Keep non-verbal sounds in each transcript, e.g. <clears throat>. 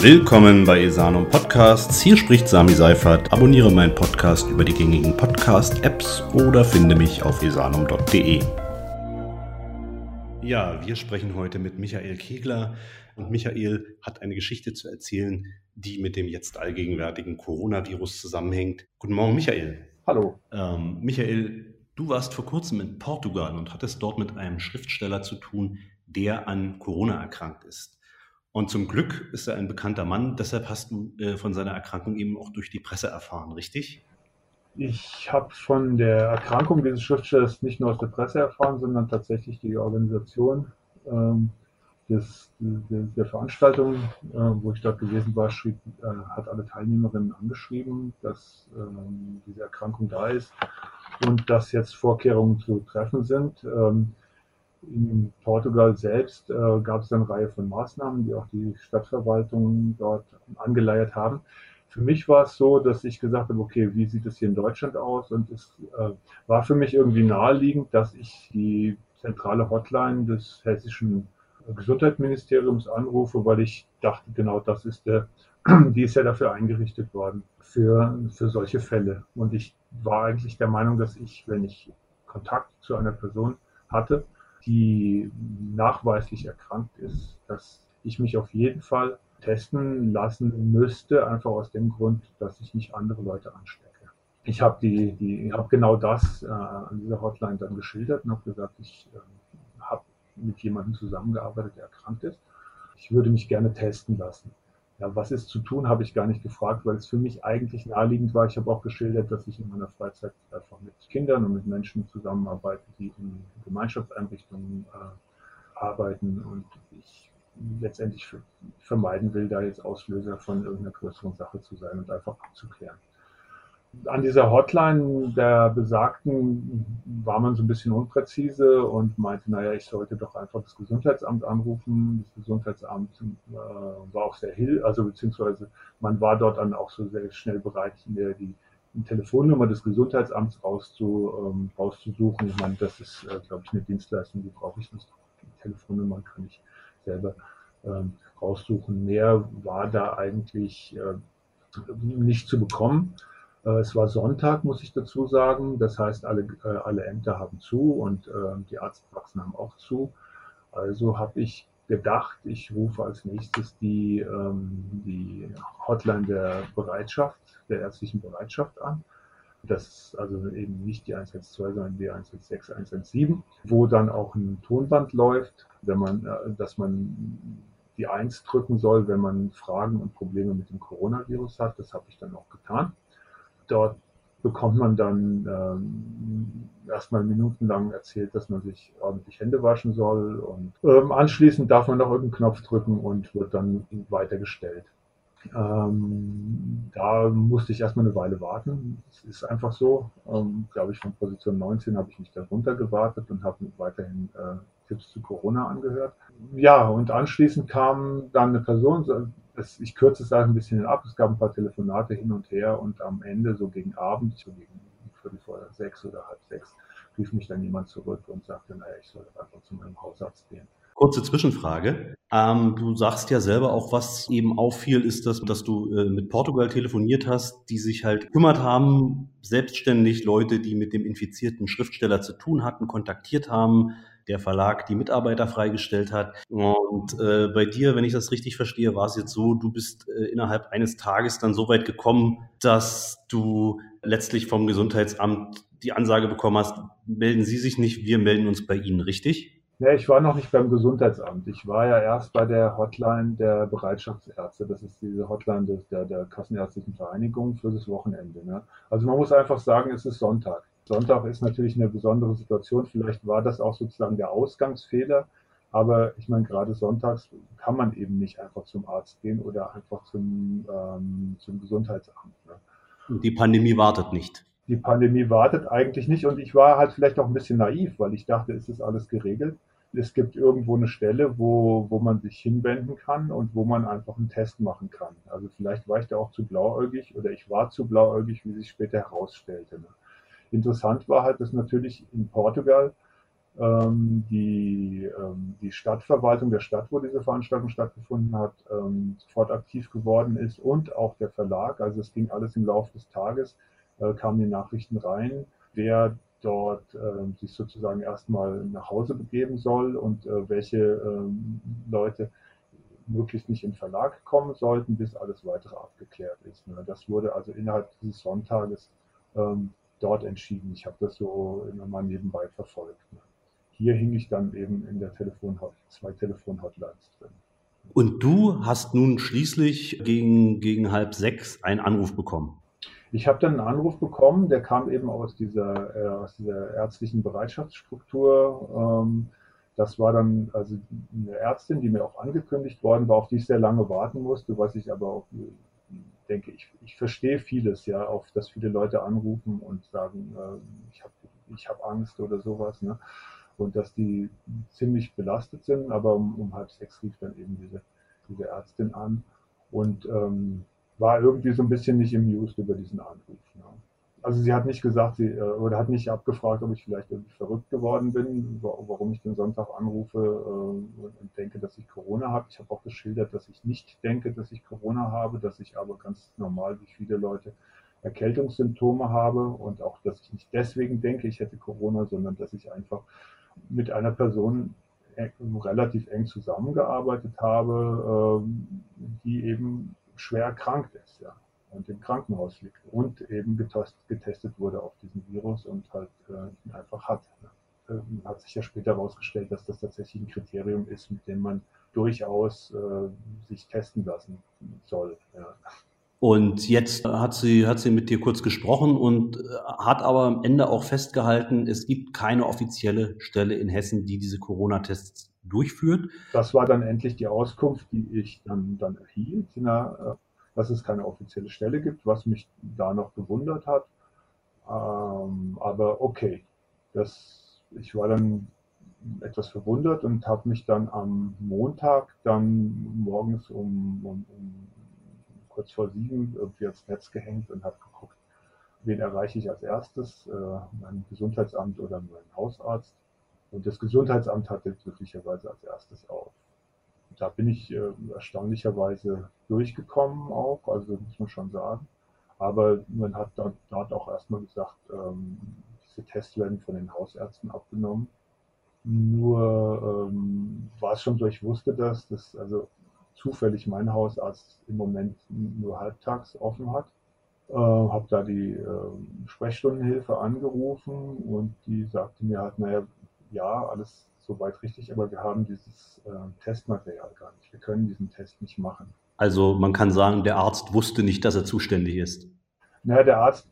Willkommen bei Esanum Podcasts. Hier spricht Sami Seifert. Abonniere meinen Podcast über die gängigen Podcast-Apps oder finde mich auf esanum.de. Ja, wir sprechen heute mit Michael Kegler und Michael hat eine Geschichte zu erzählen, die mit dem jetzt allgegenwärtigen Coronavirus zusammenhängt. Guten Morgen, Michael. Hallo. Ähm, Michael, du warst vor kurzem in Portugal und hattest dort mit einem Schriftsteller zu tun, der an Corona erkrankt ist. Und zum Glück ist er ein bekannter Mann, deshalb hast du äh, von seiner Erkrankung eben auch durch die Presse erfahren, richtig? Ich habe von der Erkrankung dieses Schriftstellers nicht nur aus der Presse erfahren, sondern tatsächlich die Organisation ähm, des, der, der Veranstaltung, äh, wo ich dort gewesen war, schrieb, äh, hat alle Teilnehmerinnen angeschrieben, dass ähm, diese Erkrankung da ist und dass jetzt Vorkehrungen zu treffen sind. Ähm, in Portugal selbst äh, gab es eine Reihe von Maßnahmen, die auch die Stadtverwaltung dort angeleiert haben. Für mich war es so, dass ich gesagt habe, okay, wie sieht es hier in Deutschland aus? Und es äh, war für mich irgendwie naheliegend, dass ich die zentrale Hotline des hessischen Gesundheitsministeriums anrufe, weil ich dachte, genau das ist der, <clears throat> die ist ja dafür eingerichtet worden, für, für solche Fälle. Und ich war eigentlich der Meinung, dass ich, wenn ich Kontakt zu einer Person hatte, die nachweislich erkrankt ist, dass ich mich auf jeden Fall testen lassen müsste, einfach aus dem Grund, dass ich nicht andere Leute anstecke. Ich habe die, die, habe genau das äh, an dieser Hotline dann geschildert und habe gesagt, ich äh, habe mit jemandem zusammengearbeitet, der erkrankt ist. Ich würde mich gerne testen lassen. Ja, was ist zu tun, habe ich gar nicht gefragt, weil es für mich eigentlich naheliegend war. Ich habe auch geschildert, dass ich in meiner Freizeit einfach mit Kindern und mit Menschen zusammenarbeite, die in Gemeinschaftseinrichtungen äh, arbeiten und ich letztendlich vermeiden will, da jetzt Auslöser von irgendeiner größeren Sache zu sein und einfach abzuklären an dieser Hotline der Besagten war man so ein bisschen unpräzise und meinte, naja, ich sollte doch einfach das Gesundheitsamt anrufen. Das Gesundheitsamt äh, war auch sehr hill, also beziehungsweise man war dort dann auch so sehr schnell bereit, mir die, die Telefonnummer des Gesundheitsamts rauszu, ähm, rauszusuchen. Ich meine, das ist, äh, glaube ich, eine Dienstleistung, die brauche ich nicht. Die Telefonnummer kann ich selber ähm, raussuchen. Mehr war da eigentlich äh, nicht zu bekommen. Äh, es war Sonntag, muss ich dazu sagen. Das heißt, alle, äh, alle Ämter haben zu und äh, die Arztpraxen haben auch zu. Also habe ich gedacht, ich rufe als nächstes die, ähm, die Hotline der Bereitschaft, der ärztlichen Bereitschaft an. Das ist also eben nicht die 112, sondern die 116, 117, wo dann auch ein Tonband läuft, wenn man, dass man die 1 drücken soll, wenn man Fragen und Probleme mit dem Coronavirus hat. Das habe ich dann auch getan. Dort bekommt man dann ähm, erstmal minutenlang erzählt, dass man sich ordentlich Hände waschen soll und ähm, anschließend darf man noch irgendeinen Knopf drücken und wird dann weitergestellt. Ähm, da musste ich erstmal eine Weile warten. Es ist einfach so. Ähm, Glaube ich, von Position 19 habe ich mich da runtergewartet und habe weiterhin äh, Tipps zu Corona angehört. Ja, und anschließend kam dann eine Person, ich kürze es ein bisschen ab, es gab ein paar Telefonate hin und her und am Ende, so gegen Abend, so gegen Viertel vor sechs oder halb sechs, rief mich dann jemand zurück und sagte, naja, ich soll einfach zu meinem Hausarzt gehen. Kurze Zwischenfrage. Ähm, du sagst ja selber auch, was eben auffiel, ist, dass, dass du äh, mit Portugal telefoniert hast, die sich halt gekümmert haben, selbstständig Leute, die mit dem infizierten Schriftsteller zu tun hatten, kontaktiert haben, der Verlag die Mitarbeiter freigestellt hat. Und äh, bei dir, wenn ich das richtig verstehe, war es jetzt so, du bist äh, innerhalb eines Tages dann so weit gekommen, dass du letztlich vom Gesundheitsamt die Ansage bekommen hast, melden Sie sich nicht, wir melden uns bei Ihnen, richtig? Ja, ich war noch nicht beim Gesundheitsamt. Ich war ja erst bei der Hotline der Bereitschaftsärzte. Das ist diese Hotline der, der Kassenärztlichen Vereinigung für das Wochenende. Ne? Also man muss einfach sagen, es ist Sonntag. Sonntag ist natürlich eine besondere Situation. Vielleicht war das auch sozusagen der Ausgangsfehler. Aber ich meine, gerade sonntags kann man eben nicht einfach zum Arzt gehen oder einfach zum, ähm, zum Gesundheitsamt. Ne? Die Pandemie wartet nicht. Die Pandemie wartet eigentlich nicht. Und ich war halt vielleicht auch ein bisschen naiv, weil ich dachte, es ist alles geregelt. Es gibt irgendwo eine Stelle, wo, wo man sich hinwenden kann und wo man einfach einen Test machen kann. Also vielleicht war ich da auch zu blauäugig oder ich war zu blauäugig, wie sich später herausstellte. Ne? Interessant war halt, dass natürlich in Portugal ähm, die, ähm, die Stadtverwaltung der Stadt, wo diese Veranstaltung stattgefunden hat, ähm, sofort aktiv geworden ist und auch der Verlag. Also es ging alles im Laufe des Tages, äh, kamen die Nachrichten rein, wer dort äh, sich sozusagen erstmal nach Hause begeben soll und äh, welche ähm, Leute möglichst nicht im Verlag kommen sollten, bis alles weitere abgeklärt ist. Ne? Das wurde also innerhalb dieses Sonntages ähm, dort entschieden. Ich habe das so immer mal nebenbei verfolgt. Ne? Hier hing ich dann eben in der Telefonhot zwei Telefonhotlines drin. Und du hast nun schließlich gegen, gegen halb sechs einen Anruf bekommen. Ich habe dann einen Anruf bekommen, der kam eben aus dieser, äh, aus dieser ärztlichen Bereitschaftsstruktur. Ähm, das war dann also eine Ärztin, die mir auch angekündigt worden war, auf die ich sehr lange warten musste, was ich aber auch denke, ich, ich verstehe vieles, ja, auf dass viele Leute anrufen und sagen, äh, ich habe ich hab Angst oder sowas, ne? Und dass die ziemlich belastet sind, aber um, um halb sechs rief dann eben diese, diese Ärztin an und ähm, war irgendwie so ein bisschen nicht amused über diesen Anruf. Ne? Also sie hat nicht gesagt, sie, äh, oder hat nicht abgefragt, ob ich vielleicht irgendwie verrückt geworden bin, warum ich den Sonntag anrufe äh, und denke, dass ich Corona habe. Ich habe auch geschildert, dass ich nicht denke, dass ich Corona habe, dass ich aber ganz normal wie viele Leute Erkältungssymptome habe und auch, dass ich nicht deswegen denke, ich hätte Corona, sondern dass ich einfach mit einer Person relativ eng zusammengearbeitet habe, ähm, die eben schwer erkrankt ist. Ja und im Krankenhaus liegt und eben getestet wurde auf diesen Virus und halt äh, ihn einfach hat. Ähm, hat sich ja später herausgestellt, dass das tatsächlich ein Kriterium ist, mit dem man durchaus äh, sich testen lassen soll. Ja. Und jetzt hat sie, hat sie mit dir kurz gesprochen und äh, hat aber am Ende auch festgehalten, es gibt keine offizielle Stelle in Hessen, die diese Corona-Tests durchführt. Das war dann endlich die Auskunft, die ich dann, dann erhielt. Na, dass es keine offizielle Stelle gibt, was mich da noch gewundert hat. Ähm, aber okay, das, ich war dann etwas verwundert und habe mich dann am Montag dann morgens um, um, um kurz vor sieben irgendwie ans Netz gehängt und habe geguckt, wen erreiche ich als erstes, äh, mein Gesundheitsamt oder mein Hausarzt. Und das Gesundheitsamt hatte glücklicherweise als erstes auf da bin ich äh, erstaunlicherweise durchgekommen auch, also muss man schon sagen. Aber man hat dort, dort auch erstmal gesagt, ähm, diese Tests werden von den Hausärzten abgenommen. Nur ähm, war es schon so, ich wusste das, dass also zufällig mein Hausarzt im Moment nur halbtags offen hat. Äh, habe da die äh, Sprechstundenhilfe angerufen und die sagte mir halt, naja, ja, alles soweit richtig, aber wir haben dieses äh, Testmaterial gar nicht. Wir können diesen Test nicht machen. Also man kann sagen, der Arzt wusste nicht, dass er zuständig ist. Naja, der Arzt,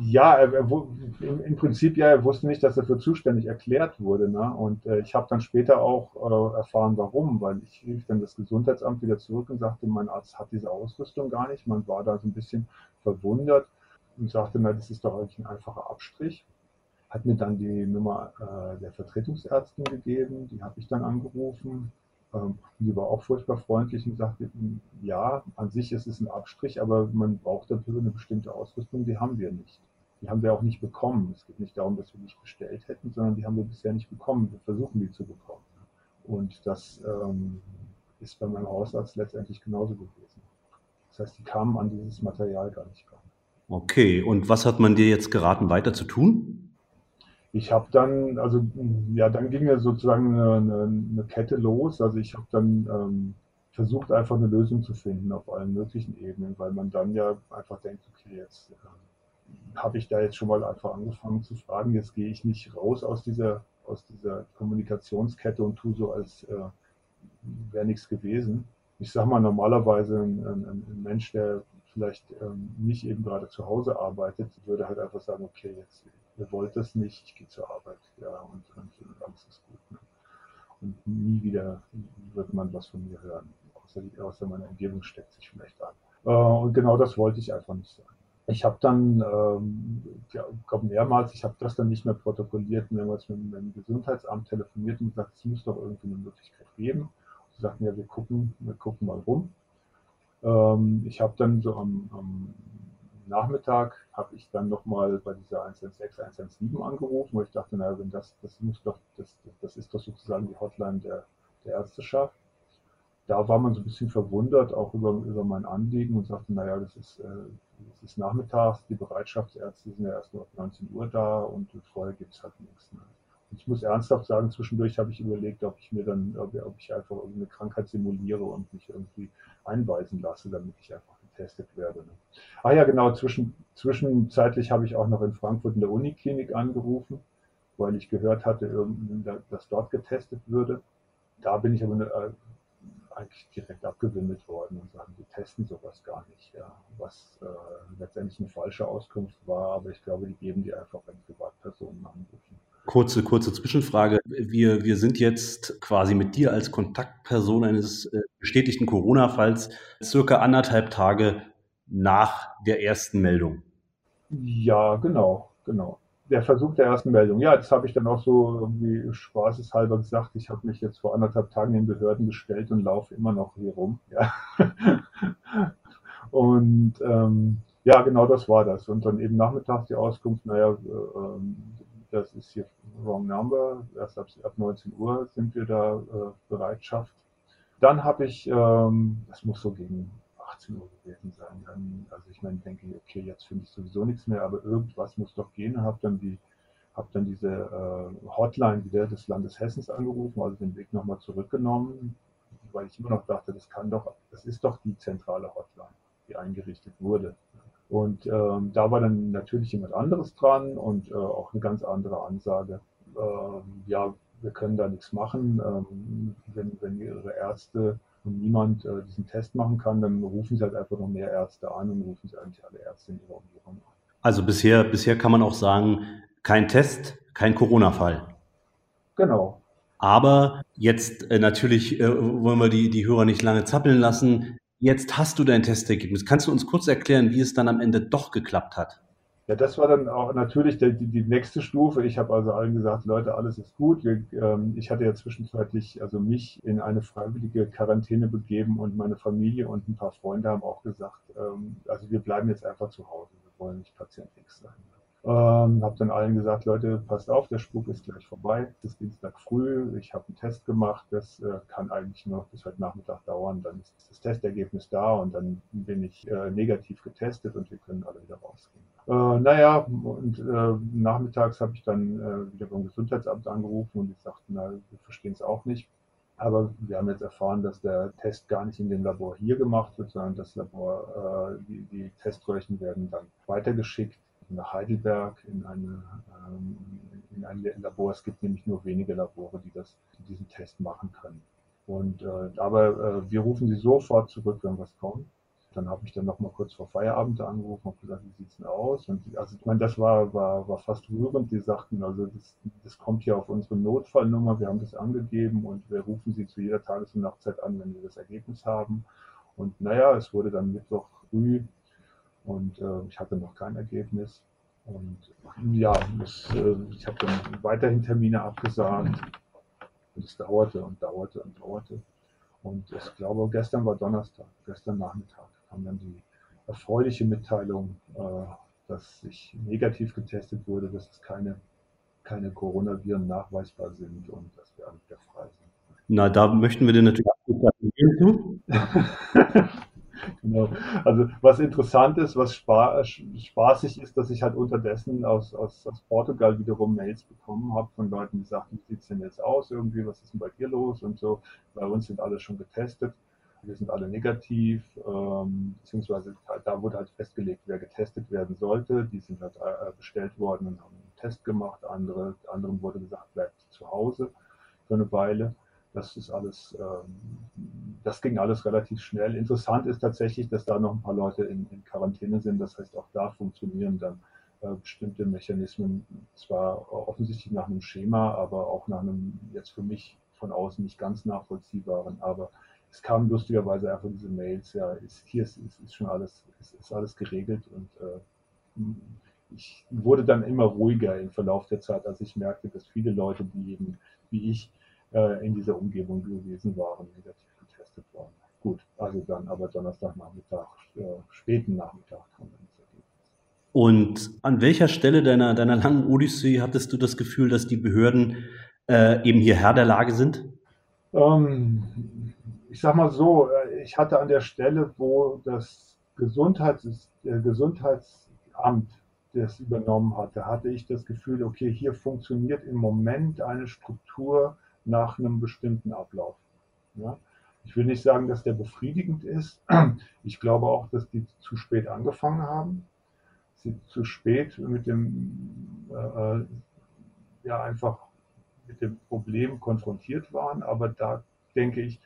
ja, er, er, im, Prinzip ja, er wusste nicht, dass er für zuständig erklärt wurde. Ne? Und äh, ich habe dann später auch äh, erfahren, warum, weil ich rief dann das Gesundheitsamt wieder zurück und sagte, mein Arzt hat diese Ausrüstung gar nicht. Man war da so ein bisschen verwundert und sagte, na, das ist doch eigentlich ein einfacher Abstrich hat mir dann die Nummer äh, der Vertretungsärztin gegeben, die habe ich dann angerufen. Ähm, die war auch furchtbar freundlich und sagte, ja, an sich ist es ein Abstrich, aber man braucht dafür eine bestimmte Ausrüstung, die haben wir nicht. Die haben wir auch nicht bekommen. Es geht nicht darum, dass wir nicht bestellt hätten, sondern die haben wir bisher nicht bekommen. Wir versuchen die zu bekommen. Und das ähm, ist bei meinem Hausarzt letztendlich genauso gewesen. Das heißt, die kamen an dieses Material gar nicht ran. Okay, und was hat man dir jetzt geraten, weiter zu tun? Ich habe dann, also ja, dann ging ja sozusagen eine, eine, Kette los. Also ich habe dann ähm, versucht, einfach eine Lösung zu finden auf allen möglichen Ebenen, weil man dann ja einfach denkt, okay, jetzt äh, habe ich da jetzt schon mal einfach angefangen zu fragen, jetzt gehe ich nicht raus aus dieser, aus dieser Kommunikationskette und tue so, als äh, wäre nichts gewesen. Ich sage mal, normalerweise ein, ein, ein Mensch, der vielleicht ähm, nicht eben gerade zu Hause arbeitet, würde halt einfach sagen, okay, jetzt ihr wollt das nicht, ich gehe zur Arbeit, ja, und, und, und alles ist gut. Ne? Und nie wieder wird man was von mir hören, außer, außer meine Umgebung steckt sich vielleicht an. Äh, und genau das wollte ich einfach nicht sagen. Ich habe dann, ähm, ja, glaube mehrmals, ich habe das dann nicht mehr protokolliert, mehrmals mit, mit dem Gesundheitsamt telefoniert und gesagt, es muss doch irgendwie eine Möglichkeit geben. Sie sagten ja, wir gucken, wir gucken mal rum. Ähm, ich habe dann so am, am Nachmittag habe ich dann nochmal bei dieser 116, 117 angerufen, wo ich dachte, naja, wenn das, das muss doch, das, das ist doch sozusagen die Hotline der, der Ärzteschaft. Da war man so ein bisschen verwundert, auch über, über mein Anliegen und sagte, naja, das ist, äh, das ist nachmittags, die Bereitschaftsärzte sind ja erst nur ab 19 Uhr da und vorher gibt es halt nichts. Ne? ich muss ernsthaft sagen, zwischendurch habe ich überlegt, ob ich mir dann, ob, ich einfach eine Krankheit simuliere und mich irgendwie einweisen lasse, damit ich einfach getestet werde. Ne? Ah ja, genau, zwischen, zwischenzeitlich habe ich auch noch in Frankfurt in der Uniklinik angerufen, weil ich gehört hatte, dass dort getestet würde. Da bin ich aber äh, eigentlich direkt abgewimmelt worden und sagen, die testen sowas gar nicht, ja. was äh, letztendlich eine falsche Auskunft war, aber ich glaube, die geben die einfach, wenn Privatpersonen anrufen. Kurze, kurze Zwischenfrage. Wir, wir sind jetzt quasi mit dir als Kontaktperson eines äh, bestätigten Corona-Falls circa anderthalb Tage nach der ersten Meldung. Ja, genau, genau. Der Versuch der ersten Meldung. Ja, das habe ich dann auch so irgendwie spaßeshalber gesagt. Ich habe mich jetzt vor anderthalb Tagen den Behörden gestellt und laufe immer noch hier rum. Ja. <laughs> und ähm, ja, genau das war das. Und dann eben nachmittags die Auskunft, naja, äh, das ist hier wrong number, erst ab, ab 19 Uhr sind wir da äh, Bereitschaft. Dann habe ich, ähm, das muss so gegen 18 Uhr gewesen sein, dann, also ich meine, denke, okay, jetzt finde ich sowieso nichts mehr, aber irgendwas muss doch gehen, habe dann die habe dann diese äh, Hotline wieder des Landes Hessens angerufen, also den Weg nochmal zurückgenommen, weil ich immer noch dachte, das kann doch, das ist doch die zentrale Hotline, die eingerichtet wurde. Und ähm, da war dann natürlich jemand anderes dran und äh, auch eine ganz andere Ansage. Ähm, ja, wir können da nichts machen. Ähm, wenn, wenn Ihre Ärzte und niemand äh, diesen Test machen kann, dann rufen Sie halt einfach noch mehr Ärzte an und rufen Sie eigentlich alle Ärzte in Ihrer Umgebung an. Also bisher, bisher kann man auch sagen, kein Test, kein Corona-Fall. Genau. Aber jetzt äh, natürlich äh, wollen wir die, die Hörer nicht lange zappeln lassen. Jetzt hast du dein Testergebnis. Kannst du uns kurz erklären, wie es dann am Ende doch geklappt hat? Ja, das war dann auch natürlich die, die, nächste Stufe. Ich habe also allen gesagt, Leute, alles ist gut. Ähm, ich hatte ja zwischenzeitlich also mich in eine freiwillige Quarantäne begeben und meine Familie und ein paar Freunde haben auch gesagt, ähm, also wir bleiben jetzt einfach zu Hause. Wir wollen nicht Patient X sein. Ähm, habe dann allen gesagt, Leute, passt auf, der Spuk ist gleich vorbei. Es ist Dienstag früh, ich habe einen Test gemacht, das äh, kann eigentlich nur bis heute Nachmittag dauern. Dann ist das Testergebnis da und dann bin ich äh, negativ getestet und wir können alle wieder rausgehen. Äh, naja, und äh, nachmittags habe ich dann äh, wieder beim Gesundheitsamt angerufen und die sagten, na, wir verstehen es auch nicht. Aber wir haben jetzt erfahren, dass der Test gar nicht in dem Labor hier gemacht wird, sondern das Labor, äh, die, die Teströhrchen werden dann weitergeschickt nach Heidelberg in, eine, ähm, in ein Labor. Es gibt nämlich nur wenige Labore, die, das, die diesen Test machen können. Und, äh, aber äh, wir rufen sie sofort zurück, wenn was kommt. Dann habe ich dann noch mal kurz vor Feierabend angerufen und gesagt, wie sieht's denn aus? Und also ich meine, das war, war, war fast rührend. Die sagten, also das, das kommt hier auf unsere Notfallnummer, wir haben das angegeben und wir rufen sie zu jeder Tages- und Nachtzeit an, wenn wir das Ergebnis haben. Und naja, es wurde dann Mittwoch früh und äh, ich hatte noch kein Ergebnis. Und ja, das, äh, ich habe dann weiterhin Termine abgesagt. Und es dauerte und dauerte und dauerte. Und ich glaube, gestern war Donnerstag, gestern Nachmittag kam dann die erfreuliche Mitteilung, äh, dass ich negativ getestet wurde, dass es keine, keine Coronaviren nachweisbar sind und dass wir alle wieder frei sind. Na, da möchten wir dir natürlich <laughs> gratulieren <laughs> Genau. Also was interessant ist, was spaßig ist, dass ich halt unterdessen aus, aus, aus Portugal wiederum Mails bekommen habe von Leuten, die sagten, wie sieht es denn jetzt aus irgendwie, was ist denn bei dir los und so. Bei uns sind alle schon getestet, wir sind alle negativ, ähm, beziehungsweise da wurde halt festgelegt, wer getestet werden sollte. Die sind halt äh, bestellt worden und haben einen Test gemacht. Andere, anderen wurde gesagt, bleibt zu Hause für eine Weile. Das ist alles, ähm, das ging alles relativ schnell. Interessant ist tatsächlich, dass da noch ein paar Leute in, in Quarantäne sind. Das heißt, auch da funktionieren dann äh, bestimmte Mechanismen, zwar offensichtlich nach einem Schema, aber auch nach einem jetzt für mich von außen nicht ganz nachvollziehbaren. Aber es kamen lustigerweise einfach diese Mails, ja, ist, hier ist, ist, ist schon alles, ist, ist alles geregelt und äh, ich wurde dann immer ruhiger im Verlauf der Zeit, als ich merkte, dass viele Leute, die eben wie ich äh, in dieser Umgebung gewesen waren, negativ getestet worden. Gut, also dann aber Donnerstagnachmittag, äh, späten Nachmittag kam dann das Ergebnis. Und an welcher Stelle deiner, deiner langen Odyssee hattest du das Gefühl, dass die Behörden äh, eben hier Herr der Lage sind? Ähm, ich sag mal so, äh, ich hatte an der Stelle, wo das Gesundheits, der Gesundheitsamt das übernommen hatte, hatte ich das Gefühl, okay, hier funktioniert im Moment eine Struktur nach einem bestimmten Ablauf. Ja? Ich will nicht sagen, dass der befriedigend ist. Ich glaube auch, dass die zu spät angefangen haben. Sie zu spät mit dem, äh, äh ja, einfach mit dem Problem konfrontiert waren. Aber da denke ich,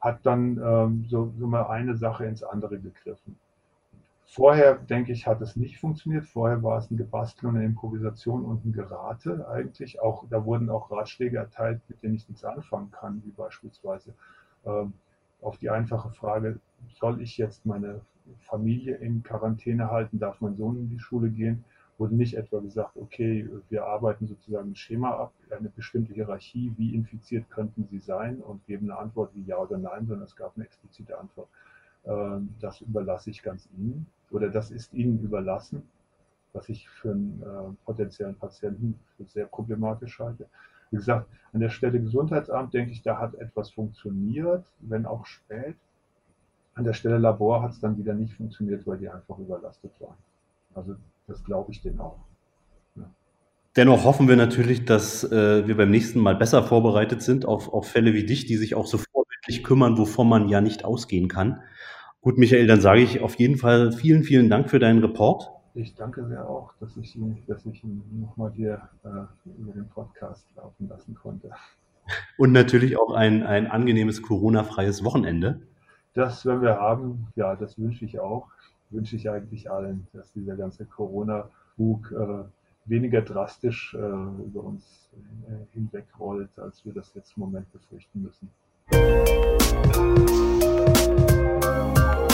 hat dann ähm, so, so mal eine Sache ins andere gegriffen. Vorher, denke ich, hat es nicht funktioniert. Vorher war es ein Gebastel und eine Improvisation und ein Gerate eigentlich. Auch, da wurden auch Ratschläge erteilt, mit denen ich nichts anfangen kann, wie beispielsweise ähm, auf die einfache Frage, soll ich jetzt meine Familie in Quarantäne halten, darf mein Sohn in die Schule gehen, wurde nicht etwa gesagt, okay, wir arbeiten sozusagen ein Schema ab, eine bestimmte Hierarchie, wie infiziert könnten sie sein und geben eine Antwort wie ja oder nein, sondern es gab eine explizite Antwort. Ähm, das überlasse ich ganz Ihnen oder das ist Ihnen überlassen, was ich für einen äh, potenziellen Patienten sehr problematisch halte. Wie gesagt, an der Stelle Gesundheitsamt denke ich, da hat etwas funktioniert, wenn auch spät. An der Stelle Labor hat es dann wieder nicht funktioniert, weil die einfach überlastet waren. Also das glaube ich denen auch. Ja. Dennoch hoffen wir natürlich, dass äh, wir beim nächsten Mal besser vorbereitet sind auf, auf Fälle wie dich, die sich auch so vorbildlich kümmern, wovon man ja nicht ausgehen kann. Gut, Michael, dann sage ich auf jeden Fall vielen, vielen Dank für deinen Report. Ich danke sehr auch, dass ich ihn, dass ich ihn nochmal hier äh, über den Podcast laufen lassen konnte. Und natürlich auch ein, ein angenehmes Corona-freies Wochenende. Das werden wir haben, ja, das wünsche ich auch. Wünsche ich eigentlich allen, dass dieser ganze Corona-Bug äh, weniger drastisch äh, über uns äh, hinwegrollt, als wir das jetzt im Moment befürchten müssen.